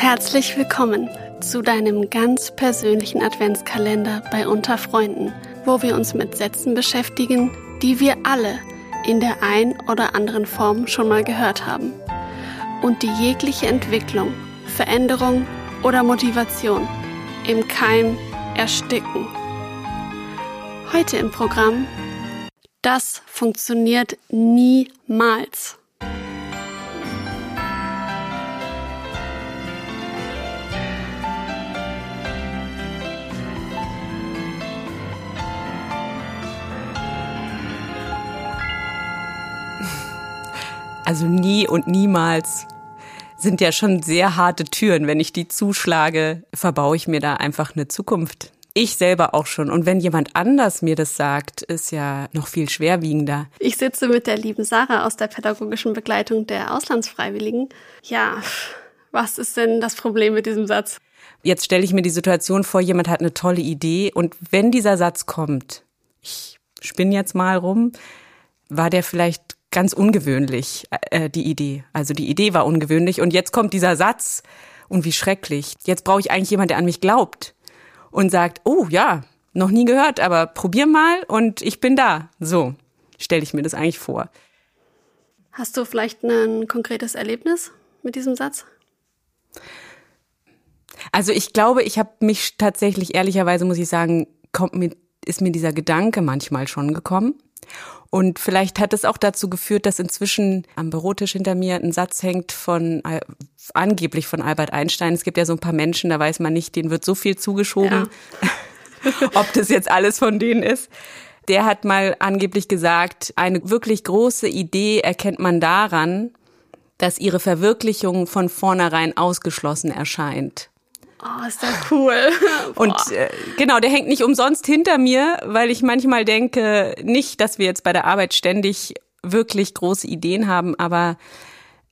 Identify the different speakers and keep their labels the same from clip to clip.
Speaker 1: Herzlich willkommen zu deinem ganz persönlichen Adventskalender bei Unter Freunden, wo wir uns mit Sätzen beschäftigen, die wir alle in der ein oder anderen Form schon mal gehört haben und die jegliche Entwicklung, Veränderung oder Motivation im Keim ersticken. Heute im Programm Das funktioniert niemals.
Speaker 2: Also nie und niemals sind ja schon sehr harte Türen. Wenn ich die zuschlage, verbaue ich mir da einfach eine Zukunft. Ich selber auch schon. Und wenn jemand anders mir das sagt, ist ja noch viel schwerwiegender.
Speaker 1: Ich sitze mit der lieben Sarah aus der pädagogischen Begleitung der Auslandsfreiwilligen. Ja, was ist denn das Problem mit diesem Satz?
Speaker 2: Jetzt stelle ich mir die Situation vor, jemand hat eine tolle Idee und wenn dieser Satz kommt, ich spinne jetzt mal rum, war der vielleicht ganz ungewöhnlich, äh, die Idee. Also die Idee war ungewöhnlich und jetzt kommt dieser Satz und wie schrecklich. Jetzt brauche ich eigentlich jemand, der an mich glaubt und sagt, oh ja, noch nie gehört, aber probier mal und ich bin da. So stelle ich mir das eigentlich vor.
Speaker 1: Hast du vielleicht ein konkretes Erlebnis mit diesem Satz?
Speaker 2: Also ich glaube, ich habe mich tatsächlich ehrlicherweise muss ich sagen, kommt mir ist mir dieser Gedanke manchmal schon gekommen. Und vielleicht hat es auch dazu geführt, dass inzwischen am Bürotisch hinter mir ein Satz hängt von angeblich von Albert Einstein. Es gibt ja so ein paar Menschen, da weiß man nicht, denen wird so viel zugeschoben, ja. ob das jetzt alles von denen ist. Der hat mal angeblich gesagt, eine wirklich große Idee erkennt man daran, dass ihre Verwirklichung von vornherein ausgeschlossen erscheint.
Speaker 1: Oh, ist das cool.
Speaker 2: und äh, genau, der hängt nicht umsonst hinter mir, weil ich manchmal denke, nicht, dass wir jetzt bei der Arbeit ständig wirklich große Ideen haben, aber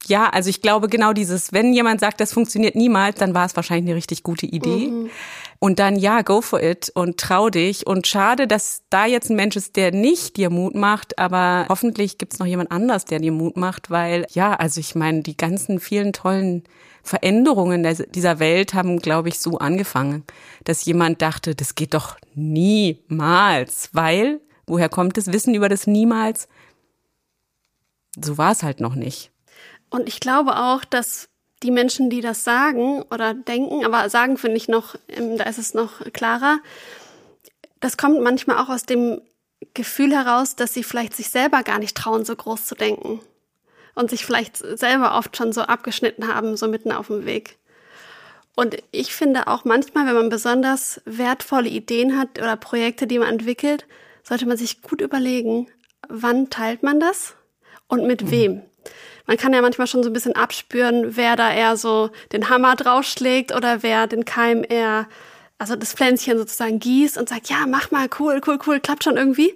Speaker 2: ja, also ich glaube genau dieses, wenn jemand sagt, das funktioniert niemals, dann war es wahrscheinlich eine richtig gute Idee. Mhm. Und dann ja, go for it und trau dich. Und schade, dass da jetzt ein Mensch ist, der nicht dir Mut macht, aber hoffentlich gibt's noch jemand anders, der dir Mut macht, weil ja, also ich meine, die ganzen vielen tollen Veränderungen dieser Welt haben, glaube ich, so angefangen, dass jemand dachte, das geht doch niemals, weil, woher kommt das Wissen über das niemals? So war es halt noch nicht.
Speaker 1: Und ich glaube auch, dass die Menschen, die das sagen oder denken, aber sagen finde ich noch, ähm, da ist es noch klarer, das kommt manchmal auch aus dem Gefühl heraus, dass sie vielleicht sich selber gar nicht trauen, so groß zu denken und sich vielleicht selber oft schon so abgeschnitten haben, so mitten auf dem Weg. Und ich finde auch manchmal, wenn man besonders wertvolle Ideen hat oder Projekte, die man entwickelt, sollte man sich gut überlegen, wann teilt man das und mit mhm. wem. Man kann ja manchmal schon so ein bisschen abspüren, wer da eher so den Hammer draufschlägt oder wer den Keim eher, also das Pflänzchen sozusagen gießt und sagt, ja, mach mal, cool, cool, cool, klappt schon irgendwie.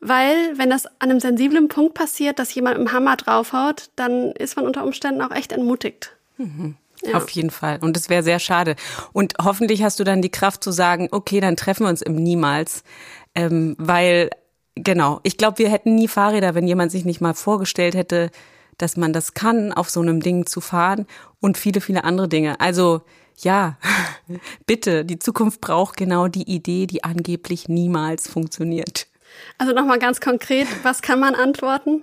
Speaker 1: Weil, wenn das an einem sensiblen Punkt passiert, dass jemand mit dem Hammer draufhaut, dann ist man unter Umständen auch echt entmutigt.
Speaker 2: Mhm. Ja. Auf jeden Fall. Und es wäre sehr schade. Und hoffentlich hast du dann die Kraft zu sagen, okay, dann treffen wir uns im Niemals. Ähm, weil, genau, ich glaube, wir hätten nie Fahrräder, wenn jemand sich nicht mal vorgestellt hätte, dass man das kann, auf so einem Ding zu fahren und viele, viele andere Dinge. Also, ja, bitte, die Zukunft braucht genau die Idee, die angeblich niemals funktioniert.
Speaker 1: Also nochmal ganz konkret, was kann man antworten?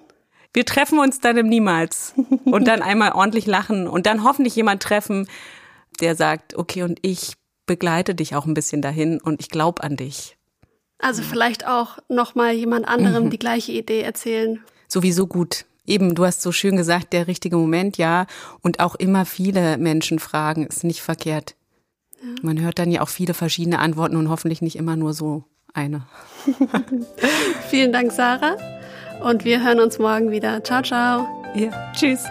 Speaker 2: Wir treffen uns dann im Niemals und dann einmal ordentlich lachen und dann hoffentlich jemand treffen, der sagt, okay, und ich begleite dich auch ein bisschen dahin und ich glaube an dich.
Speaker 1: Also vielleicht auch nochmal jemand anderem mhm. die gleiche Idee erzählen.
Speaker 2: Sowieso gut. Eben, du hast so schön gesagt, der richtige Moment, ja. Und auch immer viele Menschen fragen, ist nicht verkehrt. Ja. Man hört dann ja auch viele verschiedene Antworten und hoffentlich nicht immer nur so eine.
Speaker 1: Vielen Dank, Sarah. Und wir hören uns morgen wieder. Ciao, ciao.
Speaker 2: Ja, tschüss.